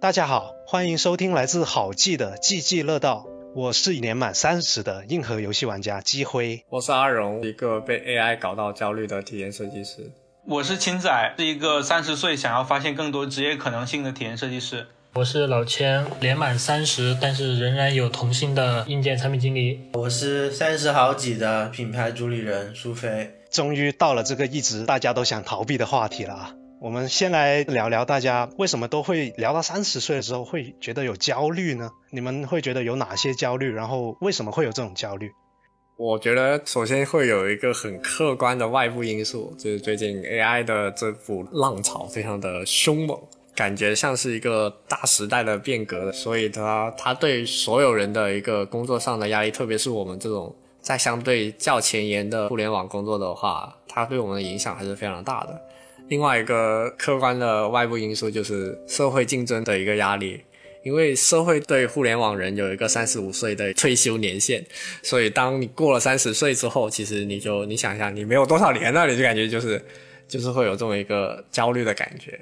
大家好，欢迎收听来自好记的记记乐道。我是年满三十的硬核游戏玩家基辉。我是阿荣，一个被 AI 搞到焦虑的体验设计师。我是青仔，是一个三十岁想要发现更多职业可能性的体验设计师。我是老千，年满三十，但是仍然有童心的硬件产品经理。我是三十好几的品牌主理人苏菲。终于到了这个一直大家都想逃避的话题了啊！我们先来聊聊大家为什么都会聊到三十岁的时候会觉得有焦虑呢？你们会觉得有哪些焦虑？然后为什么会有这种焦虑？我觉得首先会有一个很客观的外部因素，就是最近 AI 的这股浪潮非常的凶猛，感觉像是一个大时代的变革，所以它它对所有人的一个工作上的压力，特别是我们这种在相对较前沿的互联网工作的话，它对我们的影响还是非常大的。另外一个客观的外部因素就是社会竞争的一个压力，因为社会对互联网人有一个三十五岁的退休年限，所以当你过了三十岁之后，其实你就你想一下，你没有多少年了，你就感觉就是就是会有这么一个焦虑的感觉。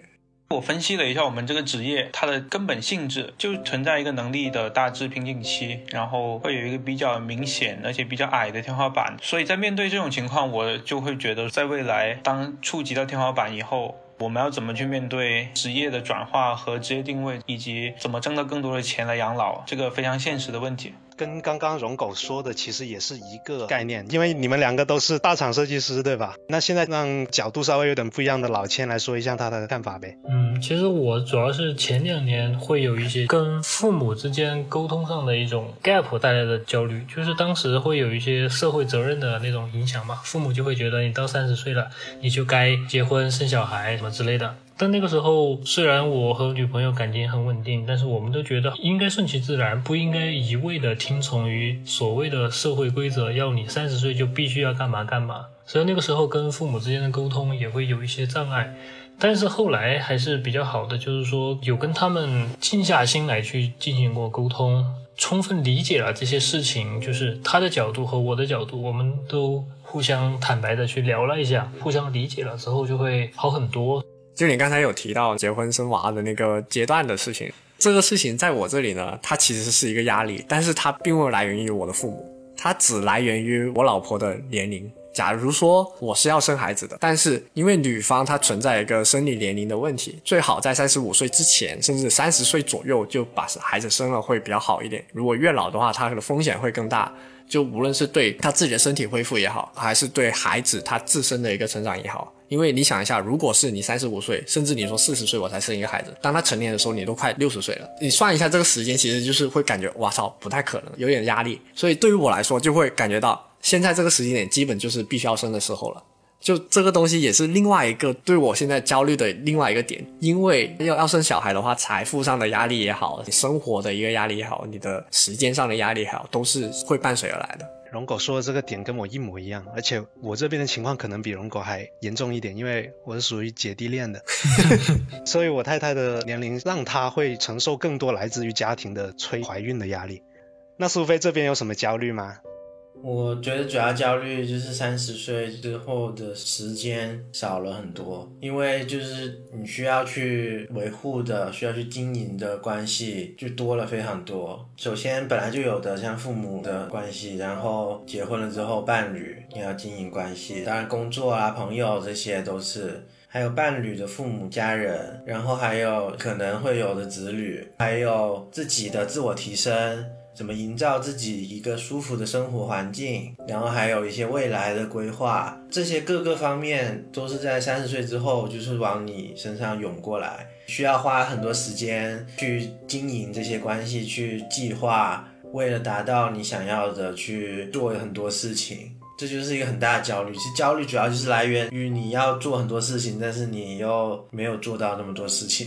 我分析了一下我们这个职业，它的根本性质就存在一个能力的大致瓶颈期，然后会有一个比较明显而且比较矮的天花板。所以在面对这种情况，我就会觉得，在未来当触及到天花板以后，我们要怎么去面对职业的转化和职业定位，以及怎么挣到更多的钱来养老，这个非常现实的问题。跟刚刚荣狗说的其实也是一个概念，因为你们两个都是大厂设计师，对吧？那现在让角度稍微有点不一样的老千来说一下他的看法呗。嗯，其实我主要是前两年会有一些跟父母之间沟通上的一种 gap 带来的焦虑，就是当时会有一些社会责任的那种影响嘛，父母就会觉得你到三十岁了，你就该结婚生小孩什么之类的。但那个时候，虽然我和女朋友感情很稳定，但是我们都觉得应该顺其自然，不应该一味的听从于所谓的社会规则，要你三十岁就必须要干嘛干嘛。所以那个时候跟父母之间的沟通也会有一些障碍，但是后来还是比较好的，就是说有跟他们静下心来去进行过沟通，充分理解了这些事情，就是他的角度和我的角度，我们都互相坦白的去聊了一下，互相理解了之后就会好很多。就你刚才有提到结婚生娃的那个阶段的事情，这个事情在我这里呢，它其实是一个压力，但是它并未来源于我的父母，它只来源于我老婆的年龄。假如说我是要生孩子的，但是因为女方她存在一个生理年龄的问题，最好在三十五岁之前，甚至三十岁左右就把孩子生了会比较好一点。如果越老的话，她的风险会更大。就无论是对她自己的身体恢复也好，还是对孩子他自身的一个成长也好。因为你想一下，如果是你三十五岁，甚至你说四十岁我才生一个孩子，当他成年的时候，你都快六十岁了。你算一下这个时间，其实就是会感觉，哇操，不太可能，有点压力。所以对于我来说，就会感觉到现在这个时间点，基本就是必须要生的时候了。就这个东西也是另外一个对我现在焦虑的另外一个点，因为要要生小孩的话，财富上的压力也好，你生活的一个压力也好，你的时间上的压力也好，都是会伴随而来的。龙狗说的这个点跟我一模一样，而且我这边的情况可能比龙狗还严重一点，因为我是属于姐弟恋的，所以我太太的年龄让她会承受更多来自于家庭的催怀孕的压力。那苏菲这边有什么焦虑吗？我觉得主要焦虑就是三十岁之后的时间少了很多，因为就是你需要去维护的、需要去经营的关系就多了非常多。首先本来就有的像父母的关系，然后结婚了之后伴侣你要经营关系，当然工作啊、朋友这些都是，还有伴侣的父母家人，然后还有可能会有的子女，还有自己的自我提升。怎么营造自己一个舒服的生活环境，然后还有一些未来的规划，这些各个方面都是在三十岁之后就是往你身上涌过来，需要花很多时间去经营这些关系，去计划，为了达到你想要的去做很多事情，这就是一个很大的焦虑。其实焦虑主要就是来源于你要做很多事情，但是你又没有做到那么多事情。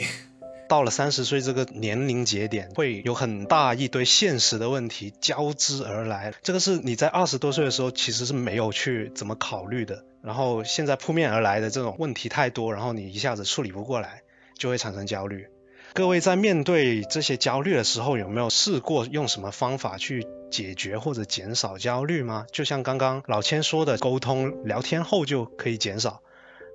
到了三十岁这个年龄节点，会有很大一堆现实的问题交织而来。这个是你在二十多岁的时候其实是没有去怎么考虑的，然后现在扑面而来的这种问题太多，然后你一下子处理不过来，就会产生焦虑。各位在面对这些焦虑的时候，有没有试过用什么方法去解决或者减少焦虑吗？就像刚刚老千说的，沟通聊天后就可以减少。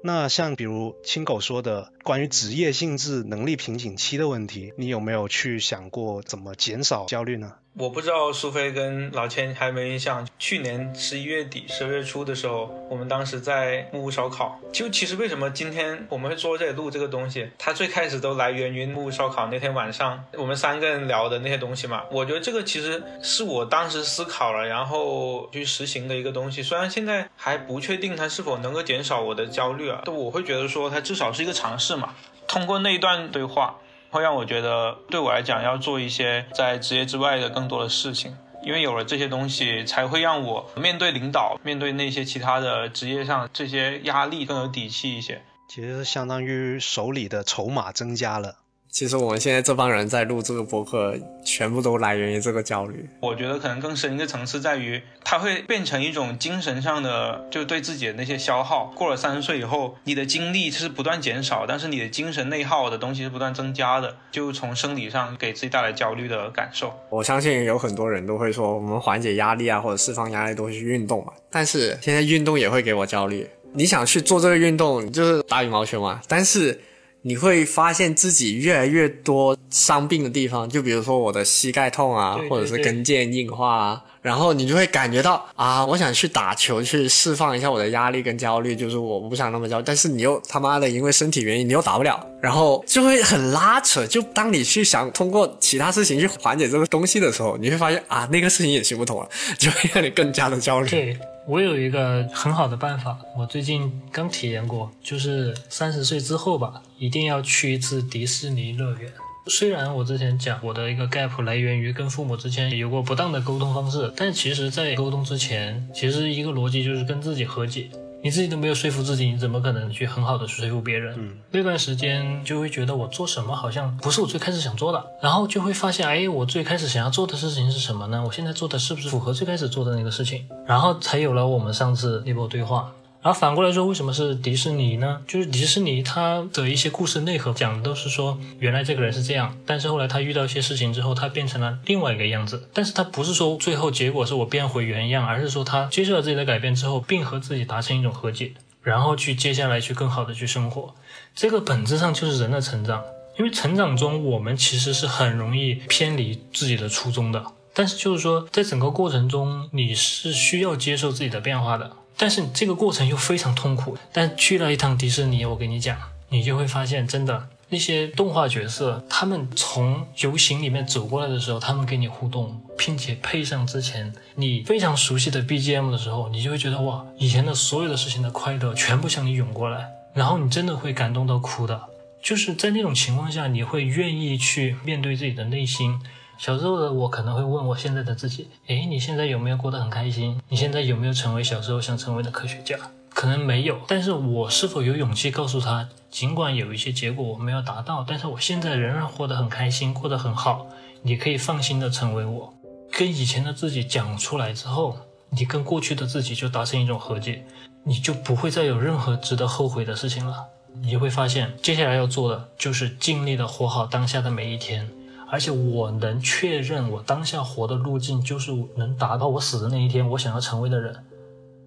那像比如亲狗说的关于职业性质能力瓶颈期的问题，你有没有去想过怎么减少焦虑呢？我不知道苏菲跟老千还没印象，去年十一月底、十二月初的时候，我们当时在木屋烧烤。就其实为什么今天我们会坐这里录这个东西，它最开始都来源于木屋烧烤那天晚上我们三个人聊的那些东西嘛。我觉得这个其实是我当时思考了，然后去实行的一个东西。虽然现在还不确定它是否能够减少我的焦虑啊，但我会觉得说它至少是一个尝试嘛。通过那一段对话。会让我觉得，对我来讲要做一些在职业之外的更多的事情，因为有了这些东西，才会让我面对领导、面对那些其他的职业上这些压力更有底气一些。其实相当于手里的筹码增加了。其实我们现在这帮人在录这个播客，全部都来源于这个焦虑。我觉得可能更深一个层次在于，它会变成一种精神上的，就对自己的那些消耗。过了三十岁以后，你的精力是不断减少，但是你的精神内耗的东西是不断增加的，就从生理上给自己带来焦虑的感受。我相信有很多人都会说，我们缓解压力啊，或者释放压力都会去运动嘛。但是现在运动也会给我焦虑。你想去做这个运动，就是打羽毛球嘛，但是。你会发现自己越来越多伤病的地方，就比如说我的膝盖痛啊，或者是跟腱硬化啊，然后你就会感觉到啊，我想去打球去释放一下我的压力跟焦虑，就是我不想那么焦，但是你又他妈的因为身体原因你又打不了，然后就会很拉扯。就当你去想通过其他事情去缓解这个东西的时候，你会发现啊，那个事情也行不通了，就会让你更加的焦虑。对我有一个很好的办法，我最近刚体验过，就是三十岁之后吧，一定要去一次迪士尼乐园。虽然我之前讲我的一个 gap 来源于跟父母之间有过不当的沟通方式，但其实，在沟通之前，其实一个逻辑就是跟自己和解。你自己都没有说服自己，你怎么可能去很好的说服别人？嗯，那段时间就会觉得我做什么好像不是我最开始想做的，然后就会发现，哎，我最开始想要做的事情是什么呢？我现在做的是不是符合最开始做的那个事情？然后才有了我们上次那波对话。然后反过来说，为什么是迪士尼呢？就是迪士尼它的一些故事内核讲的都是说，原来这个人是这样，但是后来他遇到一些事情之后，他变成了另外一个样子。但是他不是说最后结果是我变回原样，而是说他接受了自己的改变之后，并和自己达成一种和解，然后去接下来去更好的去生活。这个本质上就是人的成长，因为成长中我们其实是很容易偏离自己的初衷的。但是就是说，在整个过程中，你是需要接受自己的变化的。但是这个过程又非常痛苦。但去了一趟迪士尼，我跟你讲，你就会发现，真的那些动画角色，他们从游行里面走过来的时候，他们跟你互动，并且配上之前你非常熟悉的 BGM 的时候，你就会觉得哇，以前的所有的事情的快乐全部向你涌过来，然后你真的会感动到哭的。就是在那种情况下，你会愿意去面对自己的内心。小时候的我可能会问我现在的自己：诶，你现在有没有过得很开心？你现在有没有成为小时候想成为的科学家？可能没有，但是我是否有勇气告诉他，尽管有一些结果我没有达到，但是我现在仍然活得很开心，过得很好。你可以放心的成为我。跟以前的自己讲出来之后，你跟过去的自己就达成一种和解，你就不会再有任何值得后悔的事情了。你会发现，接下来要做的就是尽力的活好当下的每一天。而且我能确认，我当下活的路径就是能达到我死的那一天我想要成为的人。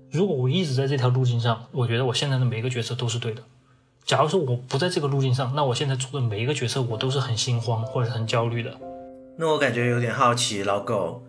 如果我一直在这条路径上，我觉得我现在的每一个决策都是对的。假如说我不在这个路径上，那我现在做的每一个决策我都是很心慌或者很焦虑的。那我感觉有点好奇，老狗，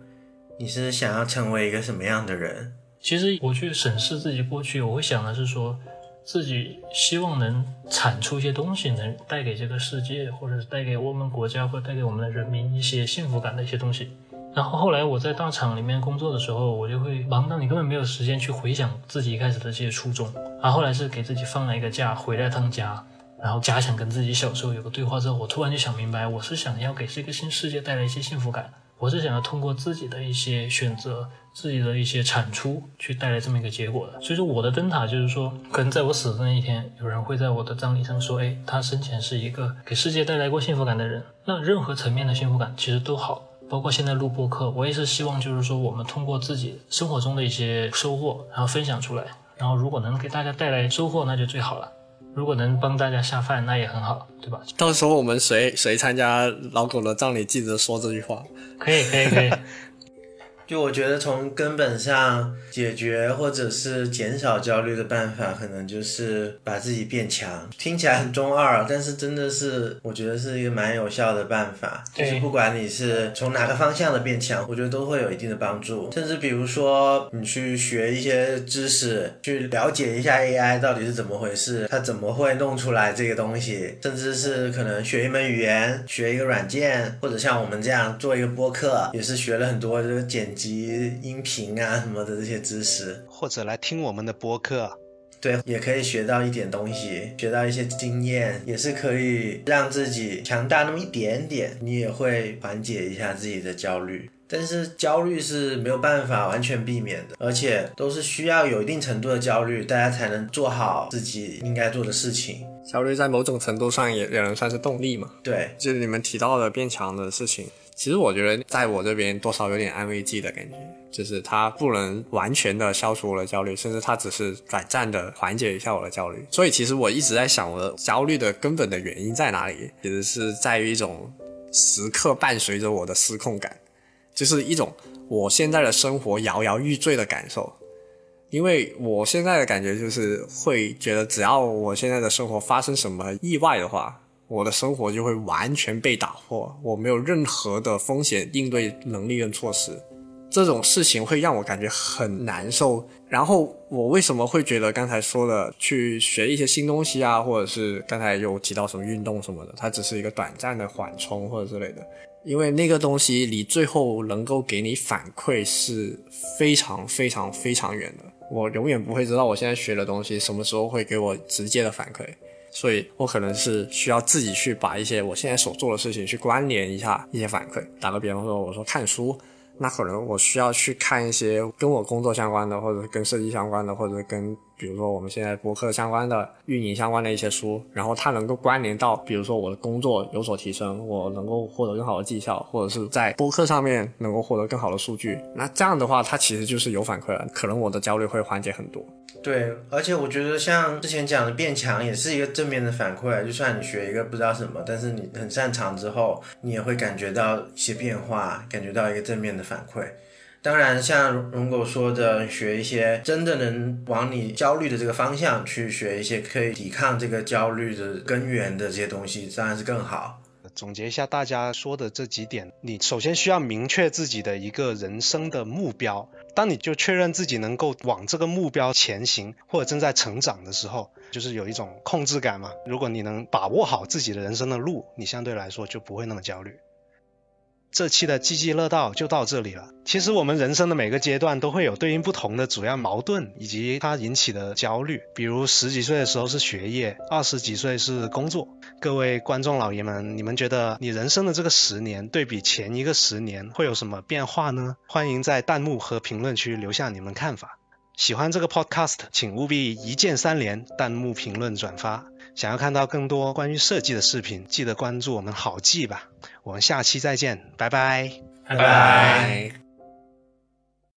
你是想要成为一个什么样的人？其实我去审视自己过去，我会想的是说。自己希望能产出一些东西，能带给这个世界，或者是带给我们国家，或带给我们的人民一些幸福感的一些东西。然后后来我在大厂里面工作的时候，我就会忙到你根本没有时间去回想自己一开始的这些初衷。然后后来是给自己放了一个假，回来趟家，然后假想跟自己小时候有个对话之后，我突然就想明白，我是想要给这个新世界带来一些幸福感。我是想要通过自己的一些选择，自己的一些产出，去带来这么一个结果的。所以说，我的灯塔就是说，可能在我死的那一天，有人会在我的葬礼上说：“哎，他生前是一个给世界带来过幸福感的人。”那任何层面的幸福感其实都好，包括现在录播课，我也是希望就是说，我们通过自己生活中的一些收获，然后分享出来，然后如果能给大家带来收获，那就最好了。如果能帮大家下饭，那也很好，对吧？到时候我们谁谁参加老狗的葬礼，记得说这句话。可以，可以，可以。就我觉得从根本上解决或者是减少焦虑的办法，可能就是把自己变强。听起来很中二，但是真的是我觉得是一个蛮有效的办法。就是不管你是从哪个方向的变强，我觉得都会有一定的帮助。甚至比如说你去学一些知识，去了解一下 AI 到底是怎么回事，它怎么会弄出来这个东西，甚至是可能学一门语言、学一个软件，或者像我们这样做一个播客，也是学了很多这个剪辑音频啊什么的这些知识，或者来听我们的播客。对，也可以学到一点东西，学到一些经验，也是可以让自己强大那么一点点。你也会缓解一下自己的焦虑，但是焦虑是没有办法完全避免的，而且都是需要有一定程度的焦虑，大家才能做好自己应该做的事情。焦虑在某种程度上也也能算是动力嘛？对，就是你们提到的变强的事情。其实我觉得，在我这边多少有点安慰剂的感觉，就是它不能完全的消除我的焦虑，甚至它只是短暂的缓解一下我的焦虑。所以其实我一直在想，我的焦虑的根本的原因在哪里？其实是在于一种时刻伴随着我的失控感，就是一种我现在的生活摇摇欲坠的感受。因为我现在的感觉就是会觉得，只要我现在的生活发生什么意外的话。我的生活就会完全被打破，我没有任何的风险应对能力跟措施，这种事情会让我感觉很难受。然后我为什么会觉得刚才说的去学一些新东西啊，或者是刚才有提到什么运动什么的，它只是一个短暂的缓冲或者之类的，因为那个东西离最后能够给你反馈是非常非常非常远的，我永远不会知道我现在学的东西什么时候会给我直接的反馈。所以我可能是需要自己去把一些我现在所做的事情去关联一下一些反馈。打个比方说，我说看书，那可能我需要去看一些跟我工作相关的，或者跟设计相关的，或者跟。比如说我们现在博客相关的、运营相关的一些书，然后它能够关联到，比如说我的工作有所提升，我能够获得更好的绩效，或者是在播客上面能够获得更好的数据，那这样的话，它其实就是有反馈了，可能我的焦虑会缓解很多。对，而且我觉得像之前讲的变强也是一个正面的反馈，就算你学一个不知道什么，但是你很擅长之后，你也会感觉到一些变化，感觉到一个正面的反馈。当然，像荣狗说的，学一些真的能往你焦虑的这个方向去学一些可以抵抗这个焦虑的根源的这些东西，当然是更好。总结一下大家说的这几点，你首先需要明确自己的一个人生的目标。当你就确认自己能够往这个目标前行，或者正在成长的时候，就是有一种控制感嘛。如果你能把握好自己的人生的路，你相对来说就不会那么焦虑。这期的积极乐道就到这里了。其实我们人生的每个阶段都会有对应不同的主要矛盾以及它引起的焦虑。比如十几岁的时候是学业，二十几岁是工作。各位观众老爷们，你们觉得你人生的这个十年对比前一个十年会有什么变化呢？欢迎在弹幕和评论区留下你们看法。喜欢这个 podcast，请务必一键三连，弹幕、评论、转发。想要看到更多关于设计的视频，记得关注我们好记吧。我们下期再见，拜拜，拜拜。